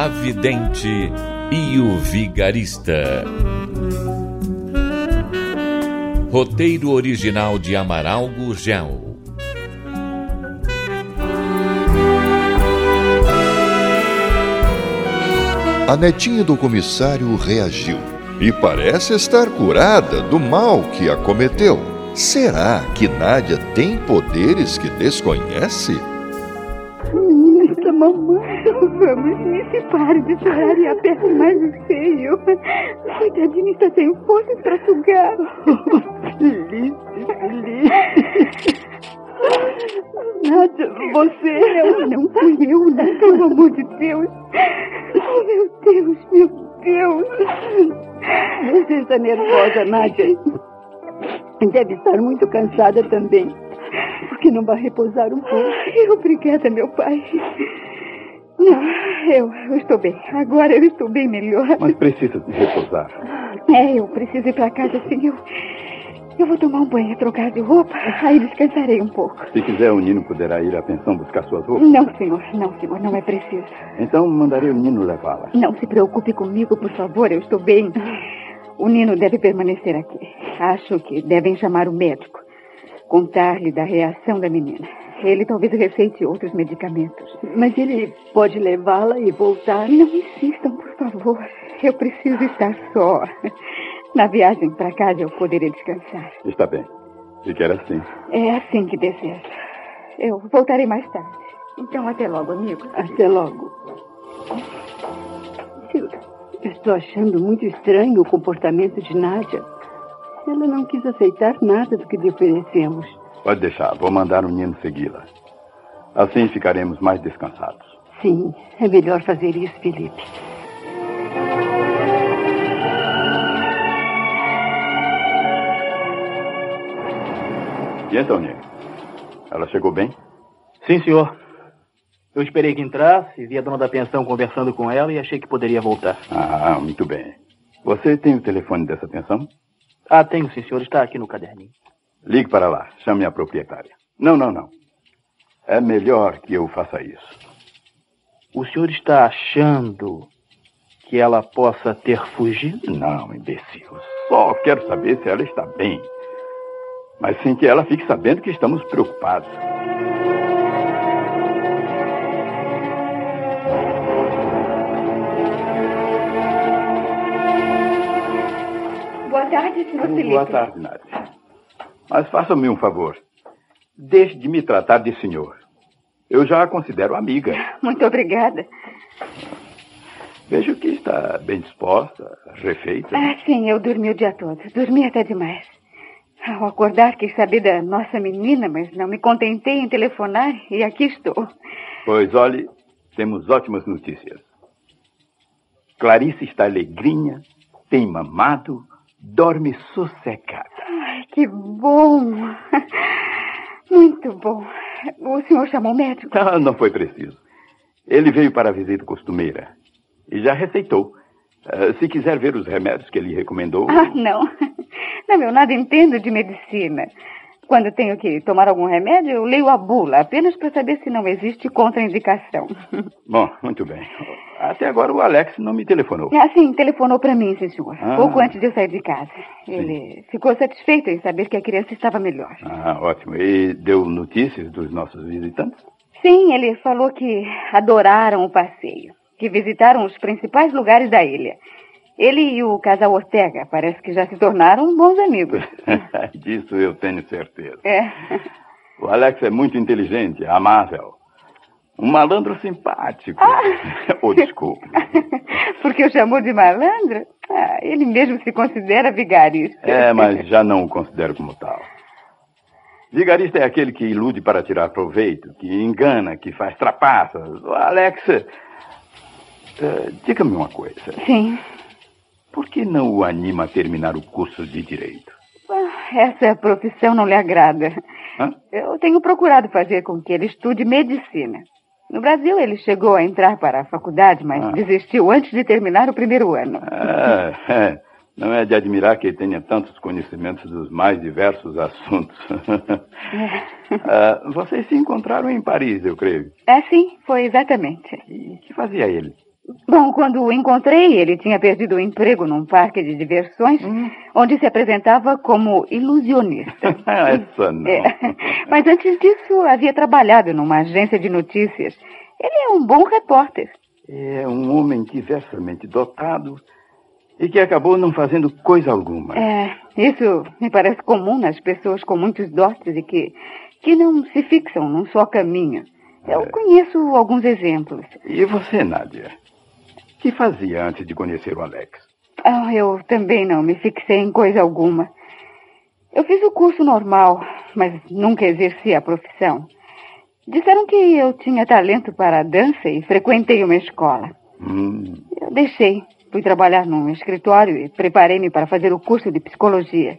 A Vidente e o Vigarista. Roteiro original de Amaral Gurgel. A netinha do comissário reagiu e parece estar curada do mal que acometeu. Será que Nádia tem poderes que desconhece? Chorar e aperte mais o seio. Coitadinha está sem forças para sugar. Felipe, Felipe. Nádia, você. Não, não fui eu, não, pelo amor de Deus. Oh, meu Deus, meu Deus. Você está nervosa, Nádia. Deve estar muito cansada também. Por que não vai repousar um pouco? Obrigada, meu pai. Não, eu, eu estou bem. Agora eu estou bem melhor. Mas precisa de repousar. É, eu preciso ir para casa, sim. Eu, eu vou tomar um banho, trocar de roupa, aí descansarei um pouco. Se quiser, o Nino poderá ir à pensão buscar suas roupas. Não, senhor, não, senhor, não é preciso. Então mandarei o Nino levá-la. Não se preocupe comigo, por favor, eu estou bem. O Nino deve permanecer aqui. Acho que devem chamar o médico. Contar-lhe da reação da menina. Ele talvez receite outros medicamentos. Mas ele pode levá-la e voltar? Não insistam, por favor. Eu preciso estar só. Na viagem para casa eu poderei descansar. Está bem. Se quer assim. É assim que desejo. Eu voltarei mais tarde. Então, até logo, amigo. Até logo. Eu estou achando muito estranho o comportamento de Nádia. Ela não quis aceitar nada do que lhe oferecemos. Pode deixar. Vou mandar o Nino segui-la. Assim ficaremos mais descansados. Sim, é melhor fazer isso, Felipe. E então, Nino? Ela chegou bem? Sim, senhor. Eu esperei que entrasse, vi a dona da pensão conversando com ela e achei que poderia voltar. Ah, muito bem. Você tem o telefone dessa pensão? Ah, tenho, sim, senhor. Está aqui no caderninho. Ligue para lá. Chame a proprietária. Não, não, não. É melhor que eu faça isso. O senhor está achando que ela possa ter fugido? Não, imbecil. Só quero saber se ela está bem. Mas sem que ela fique sabendo que estamos preocupados. Boa tarde, senhor Felipe. Boa tarde, Nádia. Mas faça-me um favor. Deixe de me tratar de senhor. Eu já a considero amiga. Muito obrigada. Vejo que está bem disposta, refeita. Ah, sim, eu dormi o dia todo. Dormi até demais. Ao acordar, quis saber da nossa menina, mas não me contentei em telefonar e aqui estou. Pois olhe, temos ótimas notícias. Clarice está alegrinha, tem mamado, dorme sossegada. Que bom! Muito bom. O senhor chamou o médico? Ah, não foi preciso. Ele veio para a visita costumeira e já receitou. Uh, se quiser ver os remédios que ele recomendou. Ah, não. Não, eu nada entendo de medicina. Quando tenho que tomar algum remédio, eu leio a bula, apenas para saber se não existe contraindicação. Bom, muito bem. Até agora o Alex não me telefonou. Ah, sim, telefonou para mim, sim, senhor. Ah. Pouco antes de eu sair de casa. Ele sim. ficou satisfeito em saber que a criança estava melhor. Ah, ótimo. E deu notícias dos nossos visitantes? Sim, ele falou que adoraram o passeio, que visitaram os principais lugares da ilha. Ele e o casal Ortega parece que já se tornaram bons amigos. Disso eu tenho certeza. É. O Alex é muito inteligente, amável. Um malandro simpático. Ah. oh, desculpe. Porque o chamou de malandro? Ah, ele mesmo se considera vigarista. É, mas já não o considero como tal. Vigarista é aquele que ilude para tirar proveito, que engana, que faz trapaças. O Alex Uh, Diga-me uma coisa. Sim. Por que não o anima a terminar o curso de Direito? Ah, essa profissão não lhe agrada. Hã? Eu tenho procurado fazer com que ele estude medicina. No Brasil, ele chegou a entrar para a faculdade, mas Ah. desistiu antes de terminar o primeiro ano. Ah, é. Não é de admirar que ele tenha tantos conhecimentos dos mais diversos assuntos. Ah, vocês se encontraram em Paris, eu creio. É, sim, foi exatamente. E que fazia ele? Bom, quando o encontrei, ele tinha perdido o emprego num parque de diversões, onde se apresentava como ilusionista. Essa não. É. Mas antes disso, havia trabalhado numa agência de notícias. Ele é um bom repórter. É um homem diversamente dotado e que acabou não fazendo coisa alguma. É, isso me parece comum nas pessoas com muitos dotes e que, que não se fixam num só caminho. Eu conheço alguns exemplos. E você, Nádia? Que fazia antes de conhecer o Alex? Ah, eu também não me fixei em coisa alguma. Eu fiz o curso normal, mas nunca exerci a profissão. Disseram que eu tinha talento para a dança e frequentei uma escola. Hum, Eu deixei. Fui trabalhar num escritório e preparei-me para fazer o curso de psicologia.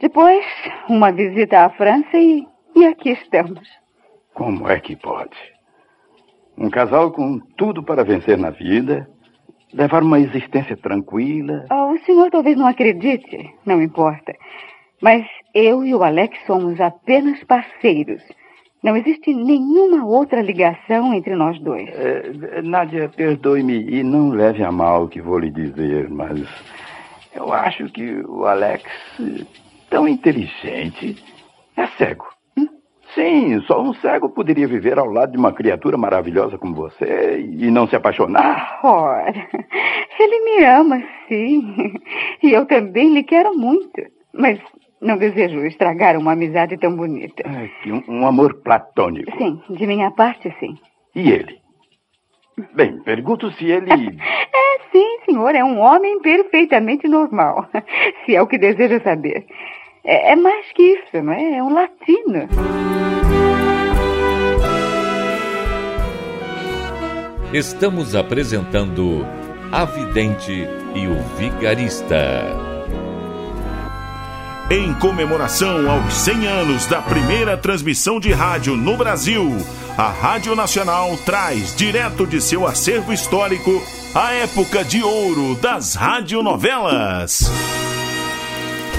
Depois, uma visita à França e, e aqui estamos. como é que pode? Um casal com tudo para vencer na vida, levar uma existência tranquila. Ah, o senhor talvez não acredite, não importa. Mas eu e o Alex somos apenas parceiros. Não existe nenhuma outra ligação entre nós dois. É, Nádia, perdoe-me e não leve a mal o que vou lhe dizer, mas eu acho que o Alex, tão inteligente, é cego. Sim, só um cego poderia viver ao lado de uma criatura maravilhosa como você e não se apaixonar. Ora, ele me ama, sim. E eu também lhe quero muito. Mas não desejo estragar uma amizade tão bonita. É um, um amor platônico. Sim, de minha parte, sim. E ele? Bem, pergunto se ele. É, sim, senhor. É um homem perfeitamente normal. Se é o que deseja saber. É, é mais que isso, não é? É um latino. Estamos apresentando A Vidente e o Vigarista. Em comemoração aos 100 anos da primeira transmissão de rádio no Brasil, a Rádio Nacional traz direto de seu acervo histórico a época de ouro das radionovelas.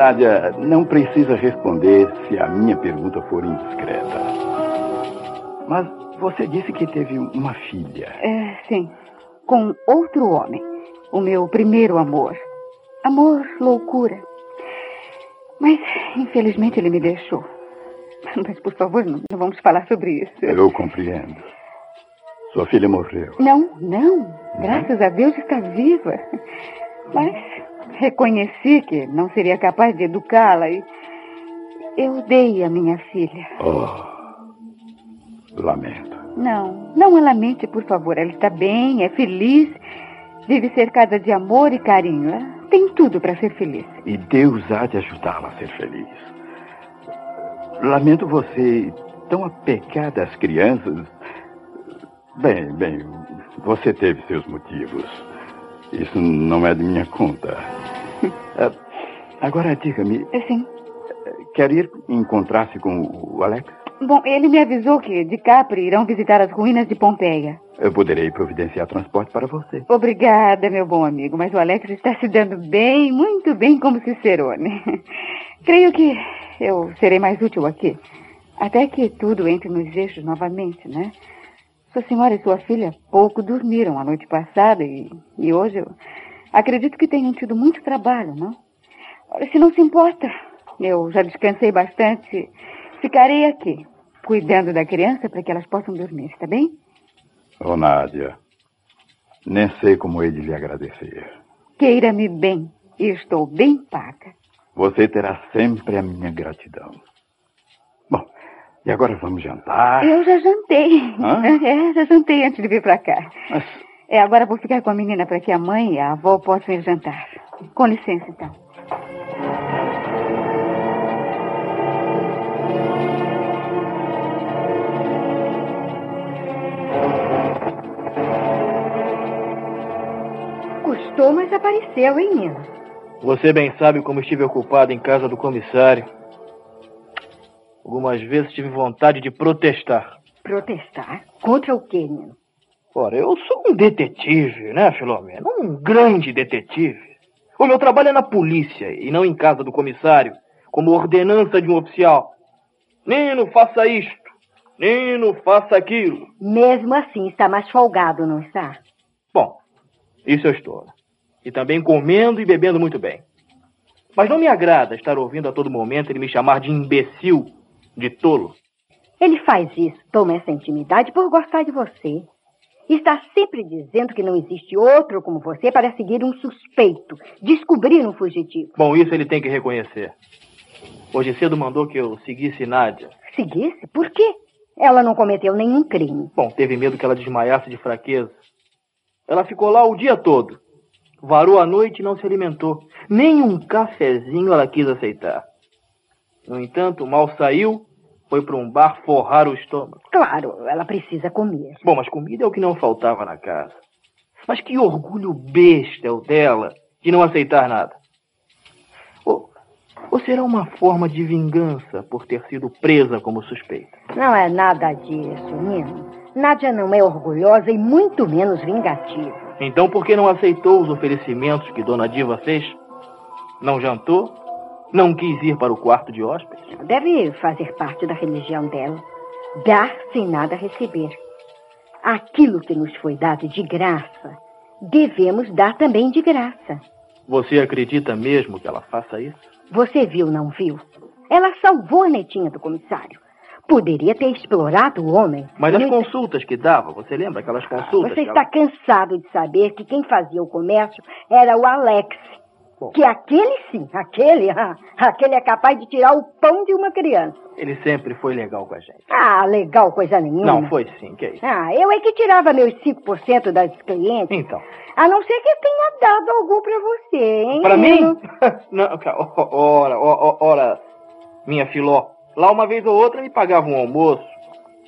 Nádia, não precisa responder se a minha pergunta for indiscreta. Mas você disse que teve uma filha. É, sim. Com outro homem. O meu primeiro amor. Amor, loucura. Mas, infelizmente, ele me deixou. Mas, por favor, não, não vamos falar sobre isso. Eu compreendo. Sua filha morreu. Não, não. Graças a Deus está viva. Mas reconheci que não seria capaz de educá-la e eu dei a minha filha. Oh, lamento. Não, não a lamente, por favor. Ela está bem, é feliz, vive cercada de amor e carinho. Ela tem tudo para ser feliz. E Deus há de ajudá-la a ser feliz. Lamento você tão apegada às crianças. Bem, bem, você teve seus motivos. Isso não é de minha conta. Ah, Agora diga-me, Assim. quer ir encontrar-se com o Alex? Bom, ele me avisou que de Capri irão visitar as ruínas de Pompeia. Eu poderei providenciar transporte para você. Obrigada, meu bom amigo, mas o Alex está se dando bem, muito bem como Cicerone. Creio que eu serei mais útil aqui. Até que tudo entre nos eixos novamente, né? Sua senhora e sua filha pouco dormiram a noite passada e, e hoje eu acredito que tenham tido muito trabalho, não? Ora, se não se importa, eu já descansei bastante. Ficarei aqui, cuidando da criança para que elas possam dormir, está bem? Ô, Nádia, nem sei como de lhe agradecer. Queira-me bem. E estou bem paga. Você terá sempre a minha gratidão. E agora vamos jantar? Eu já jantei. Hã? É, já jantei antes de vir pra cá. Mas É, agora vou ficar com a menina para que a mãe e a avó possam ir jantar. Com licença, então. Custou, mas apareceu, hein, Nino? Você bem sabe como estive ocupado em casa do comissário. Algumas vezes tive vontade de protestar. Protestar? Contra o quê, Nino? Ora, eu sou um detetive, né, Filomena? Um grande detetive. O meu trabalho é na polícia e não em casa do comissário, como ordenança de um oficial. Nino, faça isto. Nino, faça aquilo. Mesmo assim, está mais folgado, não está? Bom, isso eu estou. E também comendo e bebendo muito bem. Mas não me agrada estar ouvindo a todo momento ele me chamar de imbecil, de tolo. Ele faz isso, toma essa intimidade por gostar de você. Está sempre dizendo que não existe outro como você para seguir um suspeito, descobrir um fugitivo. Bom, isso ele tem que reconhecer. Hoje cedo mandou que eu seguisse Nádia. Seguisse? Por quê? Ela não cometeu nenhum crime. Bom, teve medo que ela desmaiasse de fraqueza. Ela ficou lá o dia todo. Varou a noite e não se alimentou. Nem um cafezinho ela quis aceitar. No entanto, mal saiu, foi para um bar forrar o estômago. Claro, ela precisa comer. Bom, mas comida é o que não faltava na casa. Mas que orgulho besta é o dela de não aceitar nada. Ou, ou será uma forma de vingança por ter sido presa como suspeita? Não é nada disso, Nino. Nádia não é orgulhosa e muito menos vingativa. Então por que não aceitou os oferecimentos que Dona Diva fez? Não jantou? Não quis ir para o quarto de hóspedes? Deve fazer parte da religião dela. Dar sem nada receber. Aquilo que nos foi dado de graça, devemos dar também de graça. Você acredita mesmo que ela faça isso? Você viu, não viu? Ela salvou a netinha do comissário. Poderia ter explorado o homem. Mas as consultas que dava, você lembra aquelas consultas? Você está ela- cansado de saber que quem fazia o comércio era o Alex. Bom. Que aquele sim, aquele, ah, aquele é capaz de tirar o pão de uma criança. Ele sempre foi legal com a gente. Ah, legal, coisa nenhuma. Não, foi sim, que é isso? Ah, eu é que tirava meus 5% das clientes. Então, A não ser que tenha dado algum pra você, hein? para mim? Não, ora, ó- ora, minha filó. Lá uma vez ou outra me pagava um almoço,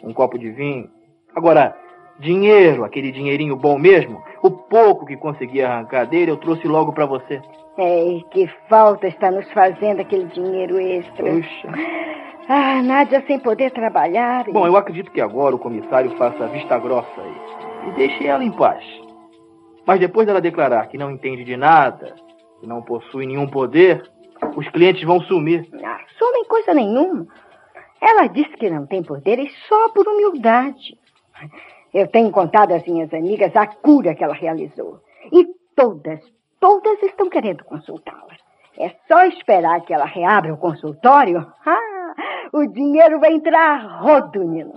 um copo de vinho. Agora, dinheiro, aquele dinheirinho bom mesmo, o pouco que consegui arrancar dele, eu trouxe logo para você. É, que falta está nos fazendo aquele dinheiro extra. Puxa. Ah, Nádia sem poder trabalhar. e- Bom, eu acredito que agora o comissário faça vista grossa aí e deixe ela em paz. Mas depois dela declarar que não entende de nada, que não possui nenhum poder, os clientes vão sumir. Ah, somem coisa nenhuma. Ela disse que não tem poderes só por humildade. Eu tenho contado às minhas amigas a cura que ela realizou. E todas, todas estão querendo consultá-la. É só esperar que ela reabra o consultório. Ah, o dinheiro vai entrar rodo, Nino.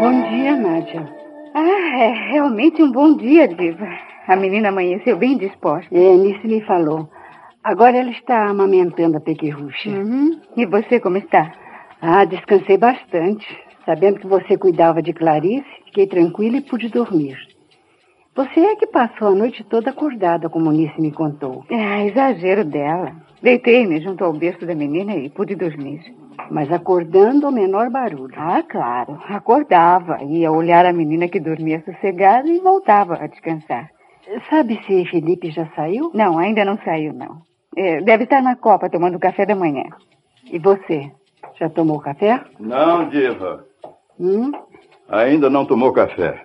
Bom dia, Nádia. Ah, é realmente um bom dia, Diva. A menina amanheceu bem disposta. É, Nice me falou. Agora ela está amamentando a pequerrucha. Uhum. E você como está? Ah, descansei bastante. Sabendo que você cuidava de Clarice, fiquei tranquila e pude dormir. Você é que passou a noite toda acordada, como Nice me contou. Ah, exagero dela. Deitei-me junto ao berço da menina e pude dormir. Mas acordando ao menor barulho. Ah, claro. Acordava, ia olhar a menina que dormia sossegada e voltava a descansar. Sabe se Felipe já saiu? Não, ainda não saiu, não. É, deve estar na copa tomando café da manhã. E você? Já tomou café? Não, Diva. Hum? Ainda não tomou café.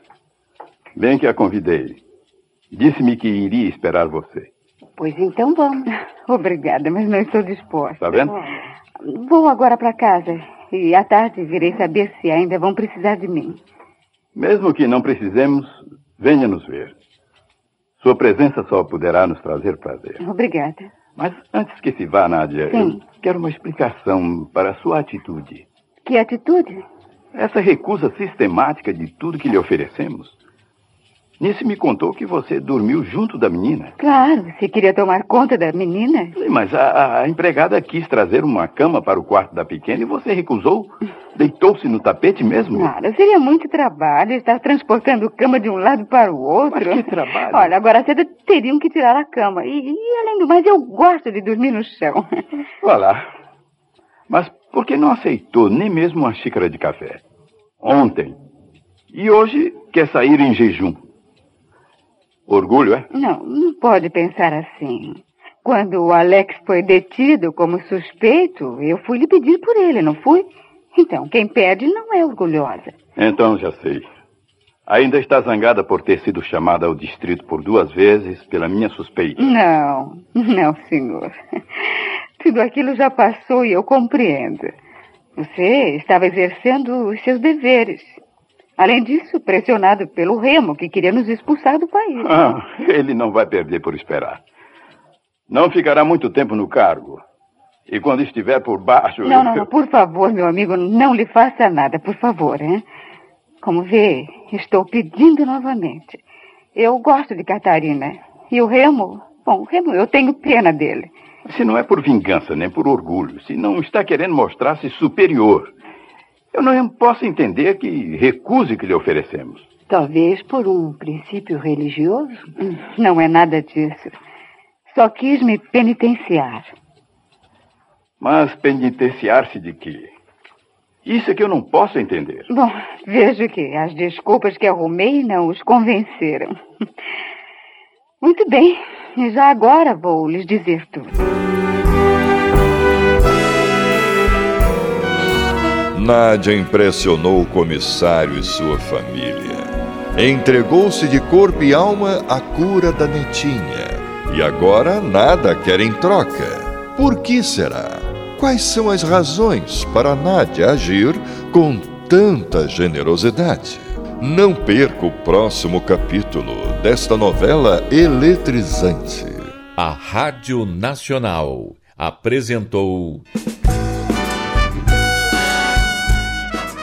Bem que a convidei. Disse-me que iria esperar você. Pois então vamos. Obrigada, mas não estou disposta. Tá vendo? Vou agora para casa e à tarde virei saber se ainda vão precisar de mim. Mesmo que não precisemos, venha nos ver. Sua presença só poderá nos trazer prazer. Obrigada. Mas antes que se vá, Nádia, Sim. eu quero uma explicação para a sua atitude. Que atitude? Essa recusa sistemática de tudo que lhe oferecemos. Nisso me contou que você dormiu junto da menina. Claro, você queria tomar conta da menina. Mas a, a empregada quis trazer uma cama para o quarto da pequena e você recusou? Deitou-se no tapete mesmo? Claro, seria muito trabalho estar transportando cama de um lado para o outro. Mas que trabalho? Olha, agora cedo teriam que tirar a cama. E, e além do mais, eu gosto de dormir no chão. Vá lá. Mas por que não aceitou nem mesmo uma xícara de café? Ontem. E hoje quer sair em jejum. Orgulho, é? Não, não pode pensar assim. Quando o Alex foi detido como suspeito, eu fui lhe pedir por ele, não fui? Então, quem pede não é orgulhosa. Então, já sei. Ainda está zangada por ter sido chamada ao distrito por duas vezes pela minha suspeita. Não, não, senhor. Tudo aquilo já passou e eu compreendo. Você estava exercendo os seus deveres. Além disso, pressionado pelo Remo, que queria nos expulsar do país. Ah, ele não vai perder por esperar. Não ficará muito tempo no cargo. E quando estiver por baixo. Não, não, não, por favor, meu amigo, não lhe faça nada, por favor, hein? Como vê, estou pedindo novamente. Eu gosto de Catarina. E o Remo, bom, o Remo, eu tenho pena dele. Se não é por vingança, nem por orgulho, se não está querendo mostrar-se superior. Eu não posso entender que recuse que lhe oferecemos. Talvez por um princípio religioso? Não é nada disso. Só quis me penitenciar. Mas penitenciar-se de quê? Isso é que eu não posso entender. Bom, vejo que as desculpas que arrumei não os convenceram. Muito bem, já agora vou lhes dizer tudo. Nádia impressionou o comissário e sua família. Entregou-se de corpo e alma à cura da netinha. E agora nada quer em troca. Por que será? Quais são as razões para Nádia agir com tanta generosidade? Não perca o próximo capítulo desta novela eletrizante. A Rádio Nacional apresentou.